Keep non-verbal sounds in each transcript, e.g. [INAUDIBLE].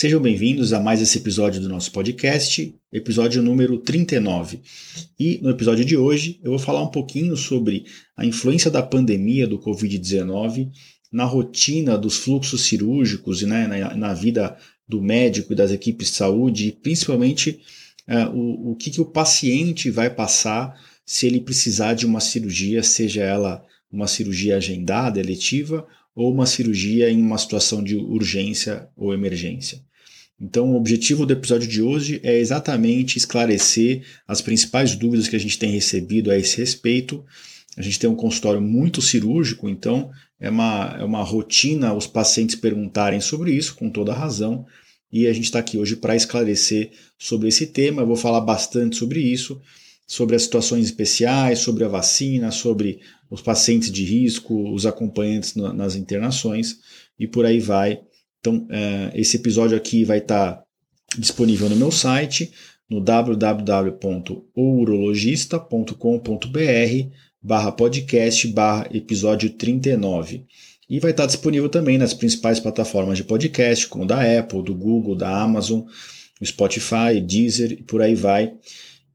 Sejam bem-vindos a mais esse episódio do nosso podcast, episódio número 39. E no episódio de hoje eu vou falar um pouquinho sobre a influência da pandemia do Covid-19 na rotina dos fluxos cirúrgicos e né, na, na, vida do médico e das equipes de saúde, e principalmente uh, o, o que, que o paciente vai passar se ele precisar de uma cirurgia, seja ela uma cirurgia agendada, eletiva, ou uma cirurgia em uma situação de urgência ou emergência. Então, o objetivo do episódio de hoje é exatamente esclarecer as principais dúvidas que a gente tem recebido a esse respeito. A gente tem um consultório muito cirúrgico, então é uma, é uma rotina os pacientes perguntarem sobre isso, com toda razão, e a gente está aqui hoje para esclarecer sobre esse tema. Eu vou falar bastante sobre isso, sobre as situações especiais, sobre a vacina, sobre os pacientes de risco, os acompanhantes nas internações e por aí vai. Então, é, esse episódio aqui vai estar tá disponível no meu site, no www.ourologista.com.br barra podcast barra episódio 39. E vai estar disponível também nas principais plataformas de podcast, como da Apple, do Google, da Amazon, o Spotify, Deezer e por aí vai.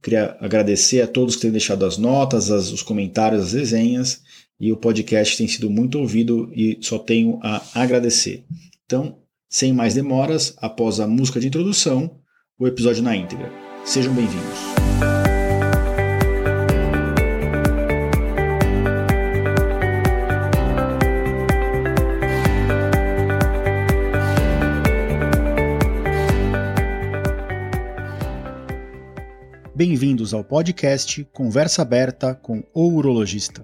Queria agradecer a todos que têm deixado as notas, as, os comentários, as resenhas. E o podcast tem sido muito ouvido e só tenho a agradecer. Então, sem mais demoras, após a música de introdução, o episódio na íntegra. Sejam bem-vindos. Bem-vindos ao podcast Conversa Aberta com o Urologista.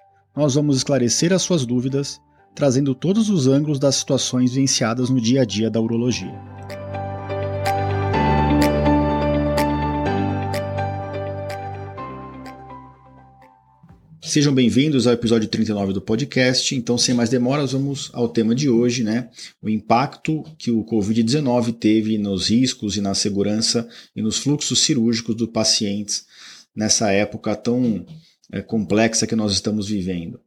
nós vamos esclarecer as suas dúvidas, trazendo todos os ângulos das situações vivenciadas no dia a dia da urologia. Sejam bem-vindos ao episódio 39 do podcast. Então, sem mais demoras, vamos ao tema de hoje, né? O impacto que o Covid-19 teve nos riscos e na segurança e nos fluxos cirúrgicos dos pacientes nessa época tão é, complexa que nós estamos vivendo.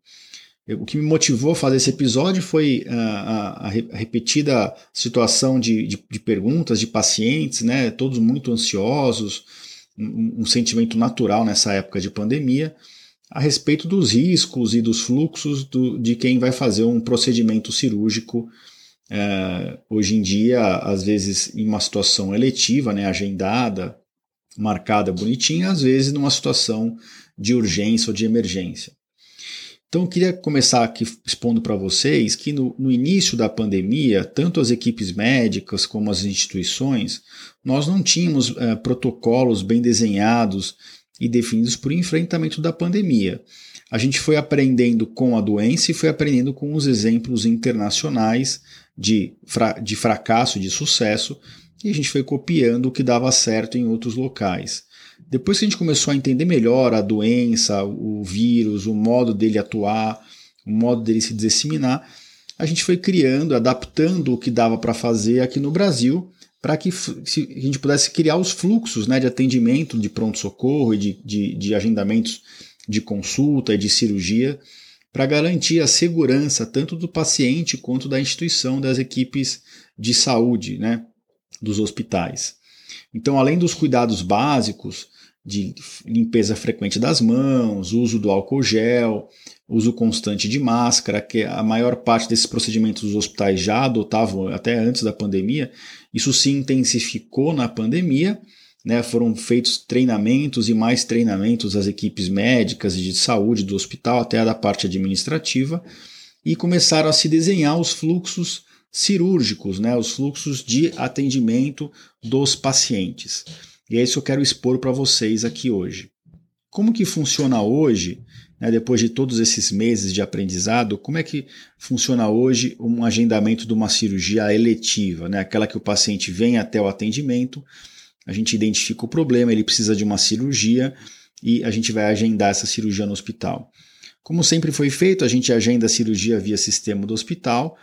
O que me motivou a fazer esse episódio foi a, a, a repetida situação de, de, de, perguntas de pacientes, né? Todos muito ansiosos, um, um sentimento natural nessa época de pandemia a respeito dos riscos e dos fluxos do, de quem vai fazer um procedimento cirúrgico é, hoje em dia, às vezes em uma situação eletiva, né, agendada, marcada, bonitinha, às vezes numa situação de urgência ou de emergência. Então, eu queria começar aqui expondo para vocês que no, no, início da pandemia, tanto as equipes médicas como as instituições, nós não tínhamos é, protocolos bem desenhados e definidos por enfrentamento da pandemia. A gente foi aprendendo com a doença e foi aprendendo com os exemplos internacionais de, fra de fracasso e de sucesso, e a gente foi copiando o que dava certo em outros locais. Depois que a gente começou a entender melhor a doença, o vírus, o modo dele atuar, o modo dele se disseminar, a gente foi criando, adaptando o que dava para fazer aqui no Brasil para que a gente pudesse criar os fluxos né, de atendimento de pronto-socorro e de, de, de agendamentos de consulta e de cirurgia para garantir a segurança tanto do paciente quanto da instituição, das equipes de saúde, né, dos hospitais. Então, além dos cuidados básicos de limpeza frequente das mãos, uso do álcool gel, uso constante de máscara, que a maior parte desses procedimentos os hospitais já adotavam até antes da pandemia, isso se intensificou na pandemia, né, foram feitos treinamentos e mais treinamentos às equipes médicas e de saúde do hospital, até a da parte administrativa, e começaram a se desenhar os fluxos cirúrgicos, né, os fluxos de atendimento dos pacientes. E é isso que eu quero expor para vocês aqui hoje. Como que funciona hoje né, depois de todos esses meses de aprendizado, como é que funciona hoje um agendamento de uma cirurgia eletiva, né, aquela que o paciente vem até o atendimento, a gente identifica o problema, ele precisa de uma cirurgia e a gente vai agendar essa cirurgia no hospital. Como sempre foi feito, a gente agenda a cirurgia via sistema do hospital.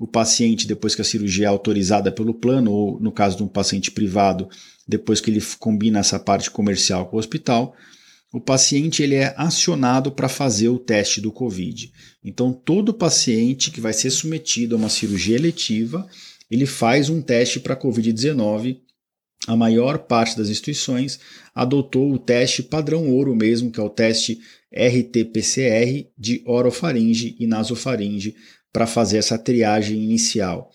O paciente, depois que a cirurgia é autorizada pelo plano, ou no caso de um paciente privado, depois que ele combina essa parte comercial com o hospital, o paciente ele é acionado para fazer o teste do COVID. Então, todo paciente que vai ser submetido a uma cirurgia eletiva, ele faz um teste para COVID-19. A maior parte das instituições adotou o teste padrão ouro mesmo, que é o teste RT-PCR de orofaringe e nasofaringe para fazer essa triagem inicial.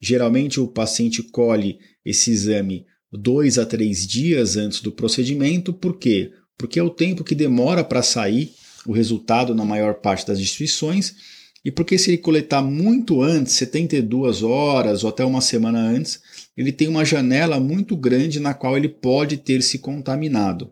Geralmente o paciente colhe esse exame dois a três dias antes do procedimento, por quê? porque é o tempo que demora para sair o resultado na maior parte das instituições, e porque se ele coletar muito antes, 72 horas ou até uma semana antes, ele tem uma janela muito grande na qual ele pode ter se contaminado.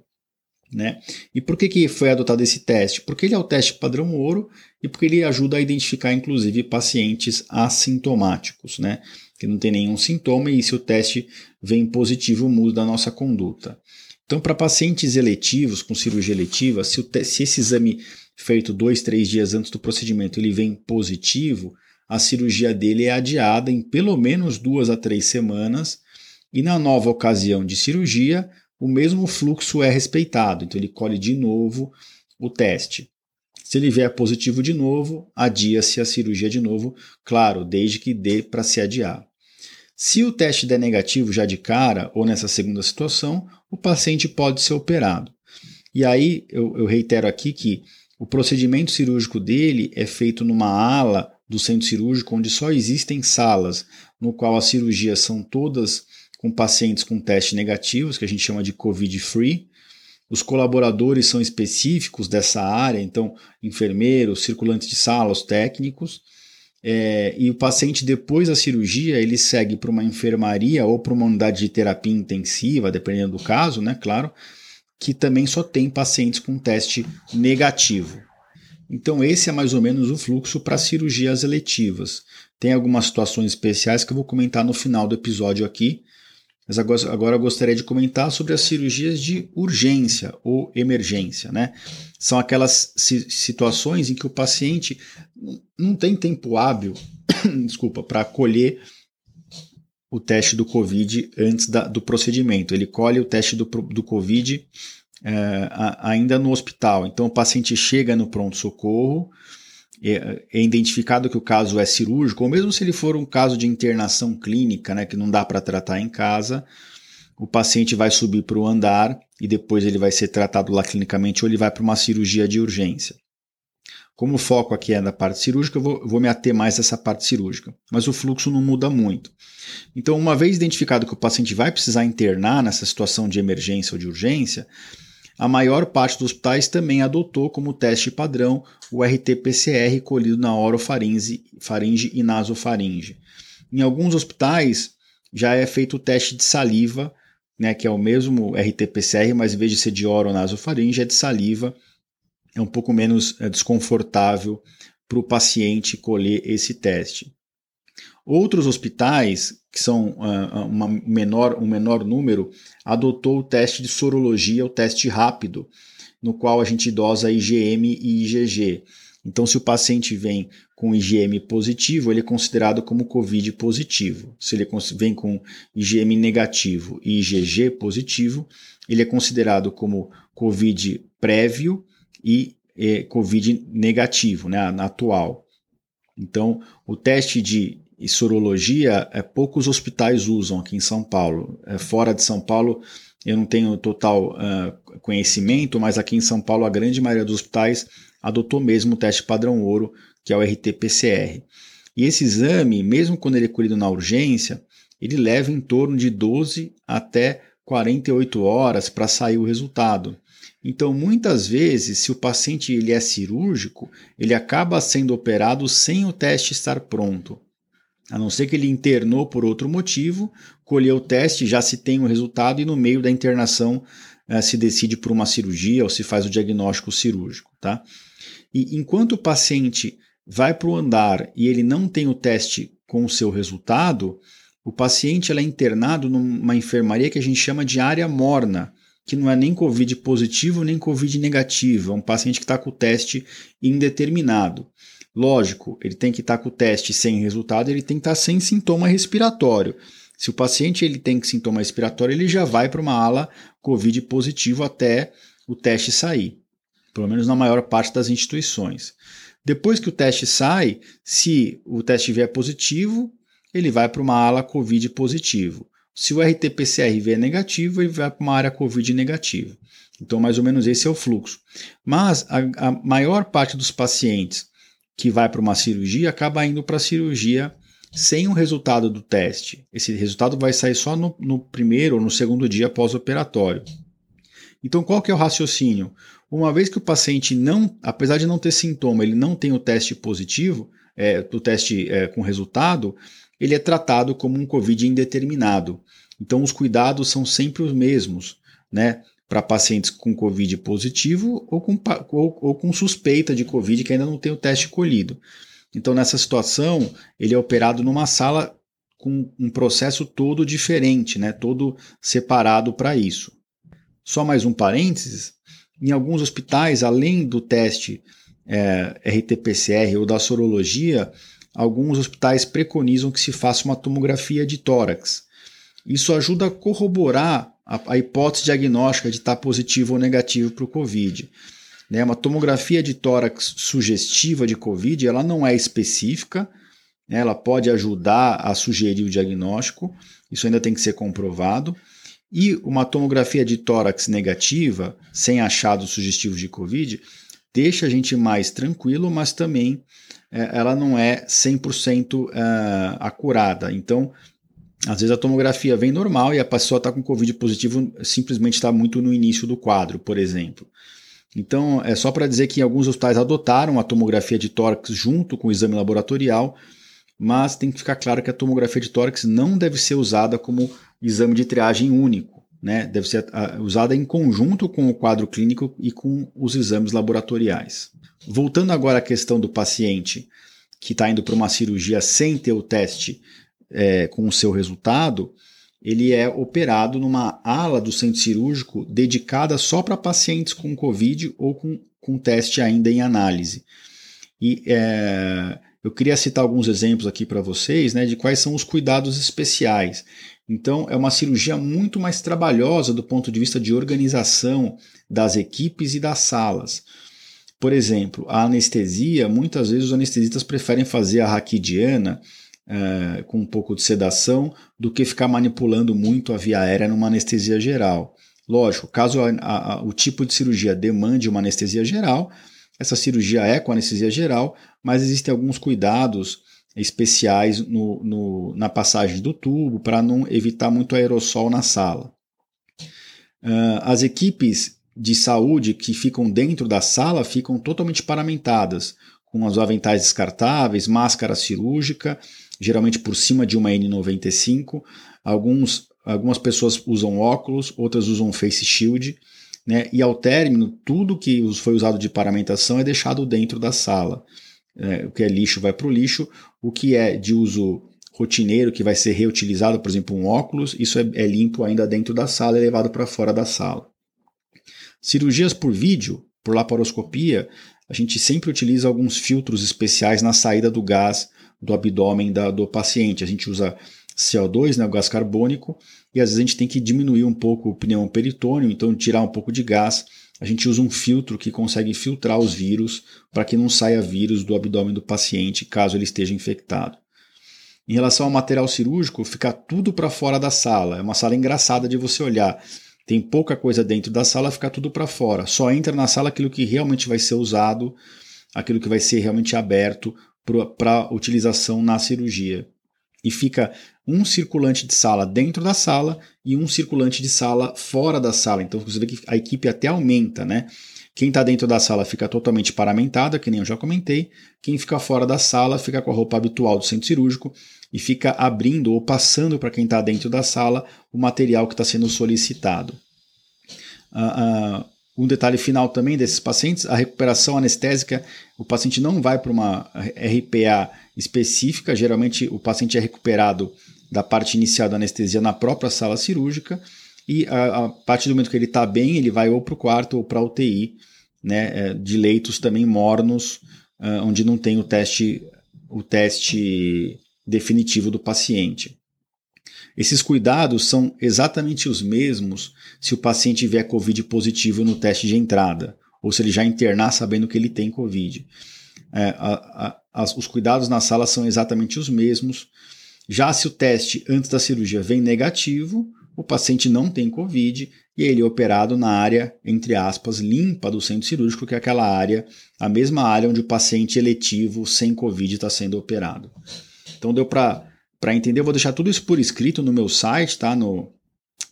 Né? E por que, que foi adotado esse teste? Porque ele é o teste padrão ouro e porque ele ajuda a identificar, inclusive, pacientes assintomáticos, né? que não tem nenhum sintoma, e se o teste vem positivo, muda a nossa conduta. Então, para pacientes eletivos, com cirurgia eletiva, se, se, esse exame feito dois, três dias antes do procedimento ele vem positivo, a cirurgia dele é adiada em pelo menos duas a três semanas, e na nova ocasião de cirurgia, o mesmo fluxo é respeitado. Então, ele colhe de novo o teste. Se ele vier positivo de novo, adia-se a cirurgia de novo, claro, desde que dê para se adiar. Se o teste der negativo já de cara ou nessa segunda situação, o paciente pode ser operado. E aí eu, eu reitero aqui que o procedimento cirúrgico dele é feito numa ala do centro cirúrgico onde só existem salas, no qual as cirurgias são todas com pacientes com teste negativos, que a gente chama de COVID-free. Os colaboradores são específicos dessa área, então enfermeiros, circulantes de sala, os técnicos. É, e o paciente, depois da cirurgia, ele segue para uma enfermaria ou para uma unidade de terapia intensiva, dependendo do caso, né? Claro, que também só tem pacientes com teste negativo. Então, esse é mais ou menos o fluxo para cirurgias eletivas. Tem algumas situações especiais que eu vou comentar no final do episódio aqui, mas agora, eu gostaria de comentar sobre as cirurgias de urgência ou emergência. Né? São aquelas situações em que o paciente não tem tempo hábil [COUGHS] desculpa, para colher o teste do Covid antes da, do procedimento. Ele colhe o teste do, do Covid é, ainda no hospital. Então o paciente chega no pronto-socorro, é, é, identificado que o caso é cirúrgico, ou mesmo se ele for um caso de internação clínica, né, que não dá para tratar em casa, o paciente vai subir para o andar e depois ele vai ser tratado lá clinicamente ou ele vai para uma cirurgia de urgência. Como o foco aqui é na parte cirúrgica, eu vou, vou me ater mais a essa parte cirúrgica, mas o fluxo não muda muito. Então, uma vez identificado que o paciente vai precisar internar nessa situação de emergência ou de urgência, a maior parte dos hospitais também adotou como teste padrão o RT-PCR colhido na orofaringe faringe e nasofaringe. Em alguns hospitais já é feito o teste de saliva, né, que é o mesmo RT-PCR, mas em vez de ser de oro ou nasofaringe, é de saliva. É um pouco menos é, desconfortável para o paciente colher esse teste. Outros hospitais, que são uh, uma menor, um menor número, adotou o teste de sorologia, o teste rápido, no qual a gente dosa IgM e IgG. Então, se o paciente vem com IgM positivo, ele é considerado como COVID positivo. Se ele vem com IgM negativo e IgG positivo, ele é considerado como COVID prévio e eh, COVID negativo, né, atual. Então, o teste de e sorologia, é, poucos hospitais usam aqui em São Paulo. É, fora de São Paulo, eu não tenho total uh, conhecimento, mas aqui em São Paulo, a grande maioria dos hospitais adotou mesmo o teste padrão ouro, que é o RT-PCR. E esse exame, mesmo quando ele é colhido na urgência, ele leva em torno de 12 até 48 horas para sair o resultado. Então, muitas vezes, se o paciente ele é cirúrgico, ele acaba sendo operado sem o teste estar pronto. A não ser que ele internou por outro motivo, colheu o teste, já se tem o resultado e no meio da internação uh, se decide por uma cirurgia ou se faz o diagnóstico cirúrgico. Tá? E enquanto o paciente vai para o andar e ele não tem o teste com o seu resultado, o paciente é internado numa enfermaria que a gente chama de área morna, que não é nem Covid positivo nem Covid negativo, é um paciente que está com o teste indeterminado. Lógico, ele tem que estar tá com o teste sem resultado, ele tem que estar tá sem sintoma respiratório. Se o paciente ele tem sintoma respiratório, ele já vai para uma ala COVID positivo até o teste sair, pelo menos na maior parte das instituições. Depois que o teste sai, se o teste vier positivo, ele vai para uma ala COVID positivo. Se o RT-PCR vier negativo, ele vai para uma área COVID negativa. Então, mais ou menos esse é o fluxo. Mas a, a maior parte dos pacientes que vai para uma cirurgia acaba indo para a cirurgia sem o resultado do teste. Esse resultado vai sair só no, no primeiro ou no segundo dia pós-operatório. Então, qual que é o raciocínio? Uma vez que o paciente não, apesar de não ter sintoma, ele não tem o teste positivo, é, o teste é, com resultado, ele é tratado como um COVID indeterminado. Então, os cuidados são sempre os mesmos, né? Para pacientes com COVID positivo ou com, ou, ou com suspeita de COVID que ainda não tem o teste colhido. Então, nessa situação, ele é operado numa sala com um processo todo diferente, né? todo separado para isso. Só mais um parênteses: em alguns hospitais, além do teste é, RT-PCR ou da sorologia, alguns hospitais preconizam que se faça uma tomografia de tórax. Isso ajuda a corroborar a, a hipótese diagnóstica de estar positivo ou negativo para o COVID. Né? Uma tomografia de tórax sugestiva de COVID ela não é específica, né? ela pode ajudar a sugerir o diagnóstico, isso ainda tem que ser comprovado. E uma tomografia de tórax negativa, sem achados sugestivos de COVID, deixa a gente mais tranquilo, mas também é, ela não é 100% uh, é, acurada. Então, às vezes a tomografia vem normal e a pessoa está com Covid positivo, simplesmente está muito no início do quadro, por exemplo. Então, é só para dizer que alguns hospitais adotaram a tomografia de tórax junto com o exame laboratorial, mas tem que ficar claro que a tomografia de tórax não deve ser usada como exame de triagem único, né? Deve ser usada em conjunto com o quadro clínico e com os exames laboratoriais. Voltando agora à questão do paciente que está indo para uma cirurgia sem ter o teste é, com o seu resultado, ele é operado numa ala do centro cirúrgico dedicada só para pacientes com Covid ou com, com teste ainda em análise. E é, eu queria citar alguns exemplos aqui para vocês né, de quais são os cuidados especiais. Então, é uma cirurgia muito mais trabalhosa do ponto de vista de organização das equipes e das salas. Por exemplo, a anestesia, muitas vezes os anestesistas preferem fazer a raquidiana é, com um pouco de sedação do que ficar manipulando muito a via aérea numa anestesia geral. Lógico, caso a, a, o tipo de cirurgia demande uma anestesia geral, essa cirurgia é com anestesia geral, mas existem alguns cuidados especiais no, no, na passagem do tubo para não evitar muito aerossol na sala. Uh, as equipes de saúde que ficam dentro da sala ficam totalmente paramentadas, com as aventais descartáveis, máscara cirúrgica, geralmente por cima de uma N95. Alguns, algumas pessoas usam óculos, outras usam face shield. Né? E ao término, tudo que foi usado de paramentação é deixado dentro da sala. É, o que é lixo vai para o lixo, o que é de uso rotineiro, que vai ser reutilizado, por exemplo, um óculos, isso é, é limpo ainda dentro da sala e levado para fora da sala. Cirurgias por vídeo, por laparoscopia, a gente sempre utiliza alguns filtros especiais na saída do gás do abdômen da, do paciente. A gente usa CO2, né, o gás carbônico, e às vezes a gente tem que diminuir um pouco o pneu peritônio, então tirar um pouco de gás. A gente usa um filtro que consegue filtrar os vírus para que não saia vírus do abdômen do paciente caso ele esteja infectado. Em relação ao material cirúrgico, fica tudo para fora da sala. É uma sala engraçada de você olhar tem pouca coisa dentro da sala, fica tudo para fora. Só entra na sala aquilo que realmente vai ser usado, aquilo que vai ser realmente aberto para utilização na cirurgia. E fica um circulante de sala dentro da sala e um circulante de sala fora da sala. Então você vê que a equipe até aumenta, né? Quem está dentro da sala fica totalmente paramentada, que nem eu já comentei. Quem fica fora da sala fica com a roupa habitual do centro cirúrgico e fica abrindo ou passando para quem está dentro da sala o material que está sendo solicitado. Uh, uh, um detalhe final também desses pacientes, a recuperação anestésica, o paciente não vai para uma RPA específica, geralmente o paciente é recuperado da parte inicial da anestesia na própria sala cirúrgica, e a, a partir do momento que ele está bem, ele vai ou para o quarto ou para a UTI, né, é, de leitos também mornos, uh, onde não tem o teste, o teste definitivo do paciente. Esses cuidados são exatamente os mesmos se o paciente vier Covid positivo no teste de entrada, ou se ele já internar sabendo que ele tem Covid. É, a, a, os cuidados na sala são exatamente os mesmos. Já se o teste antes da cirurgia vem negativo, o paciente não tem Covid e ele é operado na área, entre aspas, limpa do centro cirúrgico, que é aquela área, a mesma área onde o paciente eletivo sem Covid está sendo operado. Então deu para entender, eu vou deixar tudo isso por escrito no meu site, tá? No,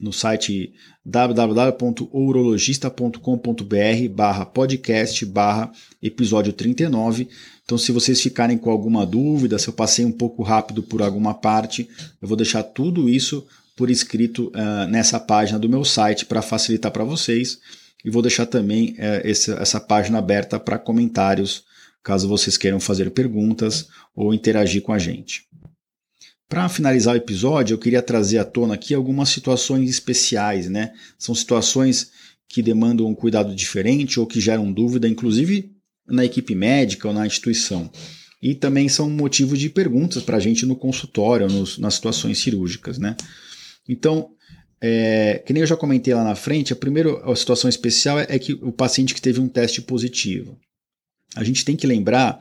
no site www.urologista.com.br barra podcast barra episódio 39. Então, se vocês ficarem com alguma dúvida, se eu passei um pouco rápido por alguma parte, eu vou deixar tudo isso por escrito uh, nessa página do meu site para facilitar para vocês. E vou deixar também uh, essa, essa página aberta para comentários, caso vocês queiram fazer perguntas ou interagir com a gente. Para finalizar o episódio, eu queria trazer à tona aqui algumas situações especiais, né? São situações que demandam um cuidado diferente ou que geram dúvida, inclusive na equipe médica ou na instituição. E também são motivo de perguntas para a gente no consultório, nos, nas situações cirúrgicas, né? Então, é, que nem eu já comentei lá na frente, a primeira a situação especial é, é que o paciente que teve um teste positivo. A gente tem que lembrar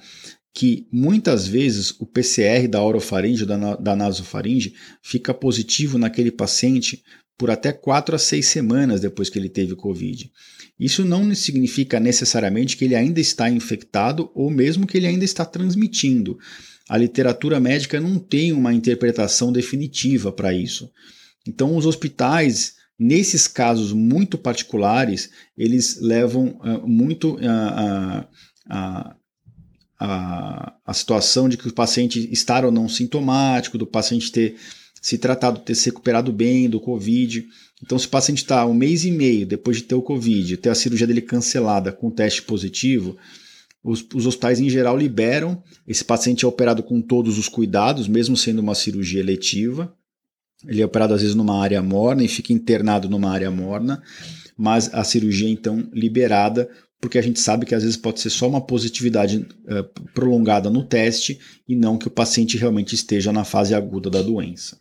que muitas vezes o PCR da orofaringe, da, da nasofaringe, fica positivo naquele paciente por até 4 a 6 semanas depois que ele teve Covid. Isso não significa necessariamente que ele ainda está infectado ou mesmo que ele ainda está transmitindo. A literatura médica não tem uma interpretação definitiva para isso. Então, os hospitais, nesses casos muito particulares, eles levam uh, muito uh, a, a, a situação de que o paciente estar ou não sintomático, do paciente ter se tratado, ter se recuperado bem do Covid. Então, se o paciente está um mês e meio depois de ter o Covid, ter a cirurgia dele cancelada com teste positivo, os, os, hospitais em geral liberam. Esse paciente é operado com todos os cuidados, mesmo sendo uma cirurgia eletiva. Ele é operado às vezes numa área morna e fica internado numa área morna, mas a cirurgia então liberada, porque a gente sabe que às vezes pode ser só uma positividade uh, prolongada no teste e não que o paciente realmente esteja na fase aguda da doença.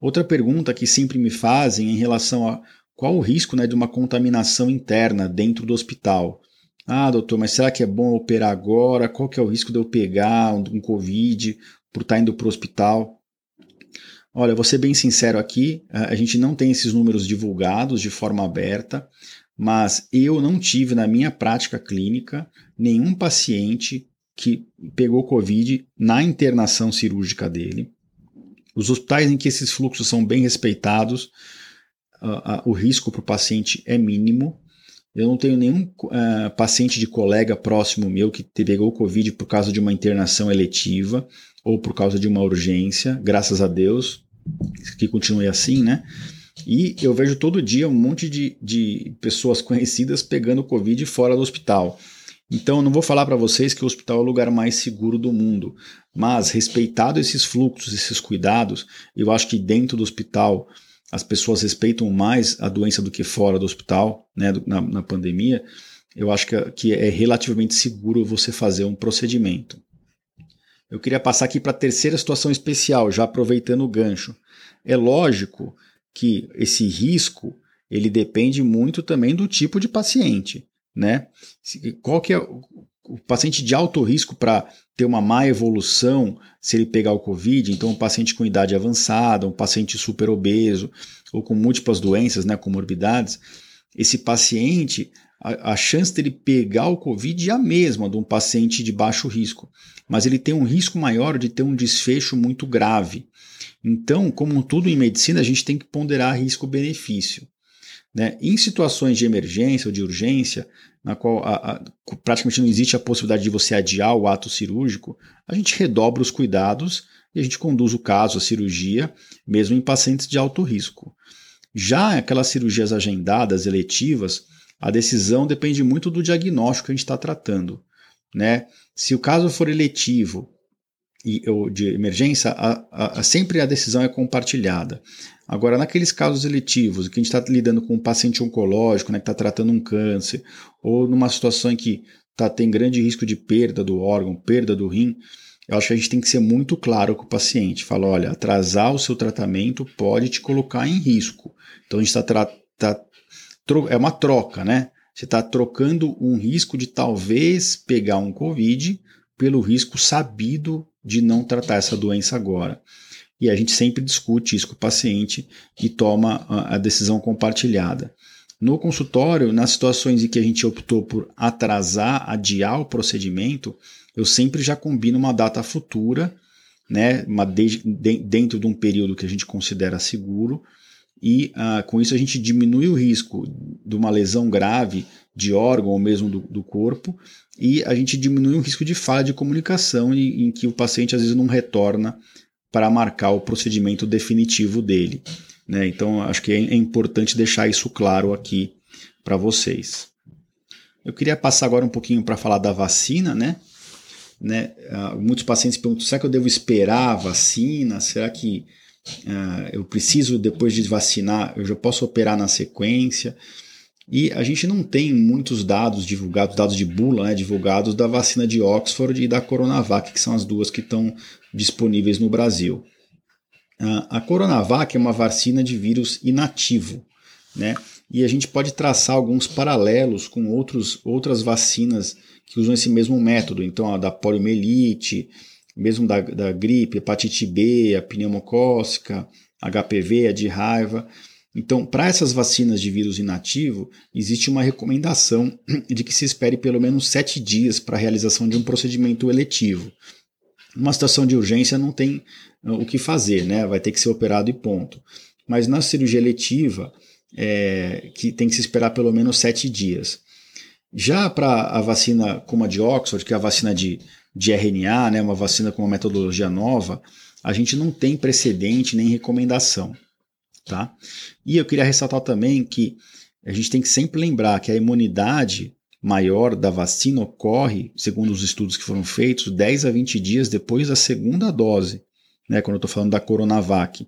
Outra pergunta que sempre me fazem é em relação a qual o risco né, de uma contaminação interna dentro do hospital. Ah, doutor, mas será que é bom operar agora? Qual que é o risco de eu pegar um, um Covid por estar indo para o hospital? Olha, vou ser bem sincero aqui, a gente não tem esses números divulgados de forma aberta, mas eu não tive na minha prática clínica nenhum paciente que pegou Covid na internação cirúrgica dele. Os hospitais em que esses fluxos são bem respeitados, uh, uh, o risco para o paciente é mínimo. Eu não tenho nenhum uh, paciente de colega próximo meu que pegou Covid por causa de uma internação eletiva ou por causa de uma urgência, graças a Deus, que continue assim, né? E eu vejo todo dia um monte de, de pessoas [LAUGHS] conhecidas pegando Covid fora do hospital. Então, não vou falar para vocês que o hospital é o lugar mais seguro do mundo, mas respeitado esses fluxos, esses cuidados, eu acho que dentro do hospital as pessoas respeitam mais a doença do que fora do hospital, né, na, na pandemia. Eu acho que, que é relativamente seguro você fazer um procedimento. Eu queria passar aqui para a terceira situação especial, já aproveitando o gancho. É lógico que esse risco ele depende muito também do tipo de paciente, né? Qual que é o paciente de alto risco para ter uma má evolução se ele pegar o COVID, então um paciente com idade avançada, um paciente super obeso ou com múltiplas doenças, né, comorbidades, esse paciente a, a chance dele pegar o Covid é a mesma de um paciente de baixo risco, mas ele tem um risco maior de ter um desfecho muito grave. Então, como tudo em medicina, a gente tem que ponderar risco-benefício. Né? Em situações de emergência ou de urgência, na qual a, a, praticamente não existe a possibilidade de você adiar o ato cirúrgico, a gente redobra os cuidados e a gente conduz o caso, a cirurgia, mesmo em pacientes de alto risco. Já aquelas cirurgias agendadas, eletivas, a decisão depende muito do diagnóstico que a gente está tratando. Né? Se o caso for eletivo e, ou de emergência, a, a, a, sempre a decisão é compartilhada. Agora, naqueles casos eletivos, que a gente está lidando com um paciente oncológico, né, que está tratando um câncer, ou numa situação em que tá, tem grande risco de perda do órgão, perda do rim, eu acho que a gente tem que ser muito claro com o paciente. Fala, olha, atrasar o seu tratamento pode te colocar em risco. Então a gente está tá, é uma troca, né? Você está trocando um risco de talvez pegar um Covid pelo risco sabido de não tratar essa doença agora. E a gente sempre discute isso com o paciente e toma a decisão compartilhada. No consultório, nas situações em que a gente optou por atrasar, adiar o procedimento, eu sempre já combino uma data futura, né, uma de, de, dentro de um período que a gente considera seguro, e uh, com isso a gente diminui o risco de uma lesão grave de órgão ou mesmo do, do corpo, e a gente diminui o risco de falha de comunicação em, em que o paciente às vezes não retorna para marcar o procedimento definitivo dele. Né? Então, acho que é, é importante deixar isso claro aqui para vocês. Eu queria passar agora um pouquinho para falar da vacina, né? né? Uh, muitos pacientes perguntam: será que eu devo esperar a vacina? Será que uh, eu preciso, depois de vacinar, eu já posso operar na sequência? E a gente não tem muitos dados divulgados, dados de bula, né, divulgados da vacina de Oxford e da Coronavac, que são as duas que estão disponíveis no Brasil. A Coronavac é uma vacina de vírus inativo, né? E a gente pode traçar alguns paralelos com outros, outras vacinas que usam esse mesmo método. Então, a da poliomielite, mesmo da, da gripe, hepatite B, a pneumocócica, HPV, a de raiva. Então, para essas vacinas de vírus inativo, existe uma recomendação [CLEARS THROAT] de que se espere pelo menos sete dias para a realização de um procedimento eletivo. Numa situação de urgência não tem uh, o que fazer, né? vai ter que ser operado e ponto. Mas na cirurgia eletiva, é, que tem que se esperar pelo menos sete dias. Já para a vacina como a de Oxford, que é a vacina de, de RNA, né, uma vacina com uma metodologia nova, a gente não tem precedente nem recomendação. Tá? E eu queria ressaltar também que a gente tem que sempre lembrar que a imunidade maior da vacina ocorre, segundo os estudos que foram feitos, 10 a 20 dias depois da segunda dose, né, quando eu estou falando da Coronavac.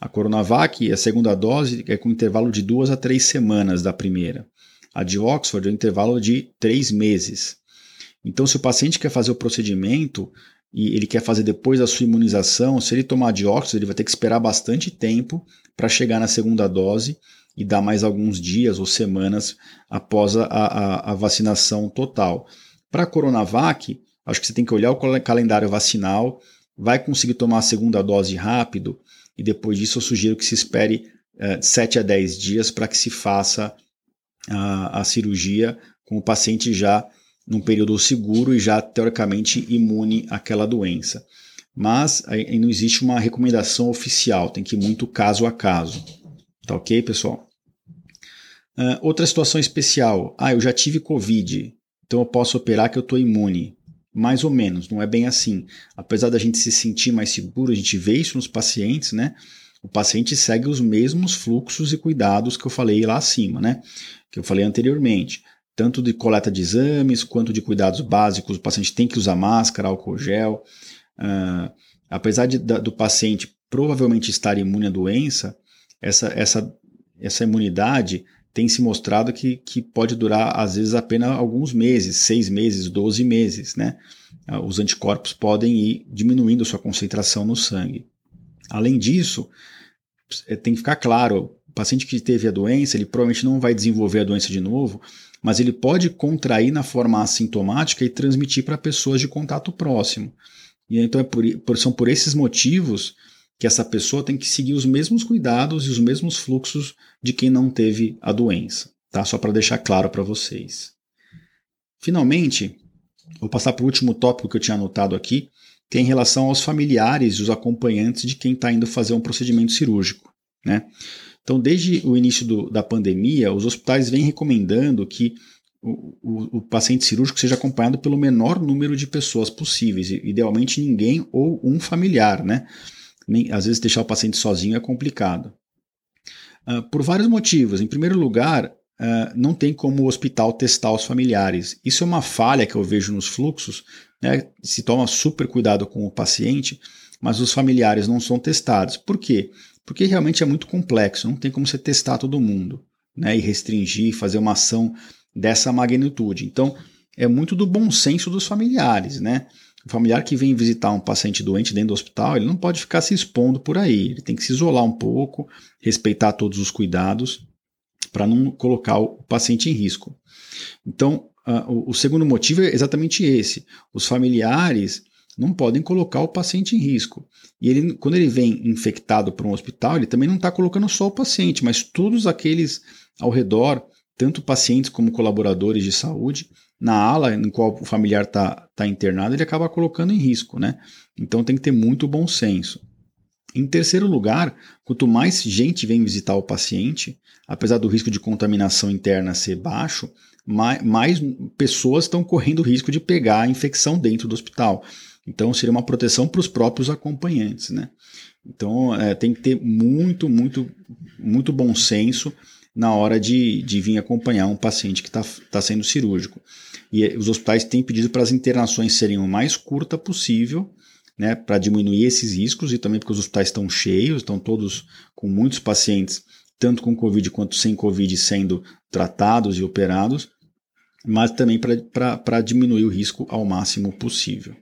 A Coronavac, a segunda dose, é com intervalo de duas a três semanas da primeira. A de Oxford é um intervalo de três meses. Então, se o paciente quer fazer o procedimento, e ele quer fazer depois da sua imunização, se ele tomar dióxido, ele vai ter que esperar bastante tempo para chegar na segunda dose e dar mais alguns dias ou semanas após a, a, a vacinação total. Para a Coronavac, acho que você tem que olhar o calendário vacinal, vai conseguir tomar a segunda dose rápido e depois disso eu sugiro que se espere é, 7 a 10 dias para que se faça a, a cirurgia com o paciente já num período seguro e já teoricamente imune àquela doença. Mas aí não existe uma recomendação oficial, tem que ir muito caso a caso. Tá ok, pessoal? Uh, outra situação especial. Ah, eu já tive Covid, então eu posso operar que eu estou imune. Mais ou menos, não é bem assim. Apesar da gente se sentir mais seguro, a gente vê isso nos pacientes, né? O paciente segue os mesmos fluxos e cuidados que eu falei lá acima, né? Que eu falei anteriormente tanto de coleta de exames quanto de cuidados básicos. O paciente tem que usar máscara, álcool gel. Uh, apesar de, da, do paciente provavelmente estar imune à doença, essa, essa, essa imunidade tem se mostrado que, que pode durar, às vezes, apenas alguns meses, seis meses, 12 meses. Né? Uh, os anticorpos podem ir diminuindo sua concentração no sangue. Além disso, é, tem que ficar claro, o paciente que teve a doença, ele provavelmente não vai desenvolver a doença de novo, mas ele pode contrair na forma assintomática e transmitir para pessoas de contato próximo. E então é por, são por esses motivos que essa pessoa tem que seguir os mesmos cuidados e os mesmos fluxos de quem não teve a doença, tá? Só para deixar claro para vocês. Finalmente, vou passar para o último tópico que eu tinha anotado aqui, que é em relação aos familiares e os acompanhantes de quem está indo fazer um procedimento cirúrgico, né? Então, desde o início do, da pandemia, os hospitais vêm recomendando que o, o, o, paciente cirúrgico seja acompanhado pelo menor número de pessoas possíveis, idealmente ninguém ou um familiar, né? Nem, às vezes deixar o paciente sozinho é complicado. Uh, por vários motivos. Em primeiro lugar, uh, não tem como o hospital testar os familiares. Isso é uma falha que eu vejo nos fluxos. Né? Se toma super cuidado com o paciente, mas os familiares não são testados. Por quê? Porque realmente é muito complexo, não tem como você testar todo mundo né? e restringir, fazer uma ação dessa magnitude. Então, é muito do bom senso dos familiares, né? O familiar que vem visitar um paciente doente dentro do hospital, ele não pode ficar se expondo por aí. Ele tem que se isolar um pouco, respeitar todos os cuidados para não colocar o paciente em risco. Então, uh, o, o segundo motivo é exatamente esse. Os familiares não podem colocar o paciente em risco. E ele, quando ele vem infectado para um hospital, ele também não está colocando só o paciente, mas todos aqueles ao redor, tanto pacientes como colaboradores de saúde, na ala em qual o familiar está tá internado, ele acaba colocando em risco, né? Então tem que ter muito bom senso. Em terceiro lugar, quanto mais gente vem visitar o paciente, apesar do risco de contaminação interna ser baixo, mais, mais pessoas estão correndo risco de pegar a infecção dentro do hospital. Então seria uma proteção para os próprios acompanhantes, né? Então é, tem que ter muito, muito, muito bom senso na hora de, de vir acompanhar um paciente que está tá sendo cirúrgico. E os hospitais têm pedido para as internações serem o mais curta possível, né, para diminuir esses riscos e também porque os hospitais estão cheios, estão todos com muitos pacientes, tanto com Covid quanto sem Covid, sendo tratados e operados, mas também para diminuir o risco ao máximo possível.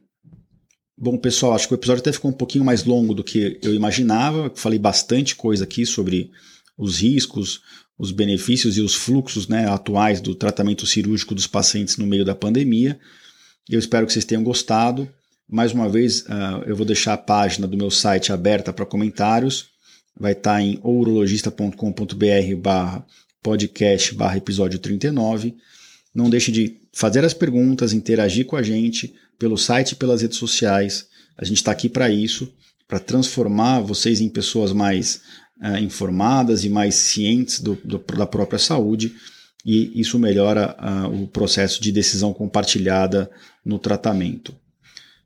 Bom, pessoal, acho que o episódio até ficou um pouquinho mais longo do que eu imaginava. Falei bastante coisa aqui sobre os riscos, os benefícios e os fluxos né, atuais do tratamento cirúrgico dos pacientes no meio da pandemia. Eu espero que vocês tenham gostado. Mais uma vez, uh, eu vou deixar a página do meu site aberta para comentários. Vai estar tá em ourologista.com.br barra podcast barra episódio 39. Não deixe de fazer as perguntas, interagir com a gente pelo site e pelas redes sociais. A gente está aqui para isso, para transformar vocês em pessoas mais uh, informadas e mais cientes do, do, da própria saúde, e isso melhora uh, o processo de decisão compartilhada no tratamento.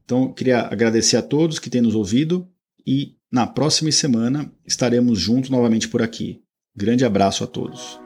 Então, queria agradecer a todos que têm nos ouvido e na próxima semana estaremos juntos novamente por aqui. Grande abraço a todos.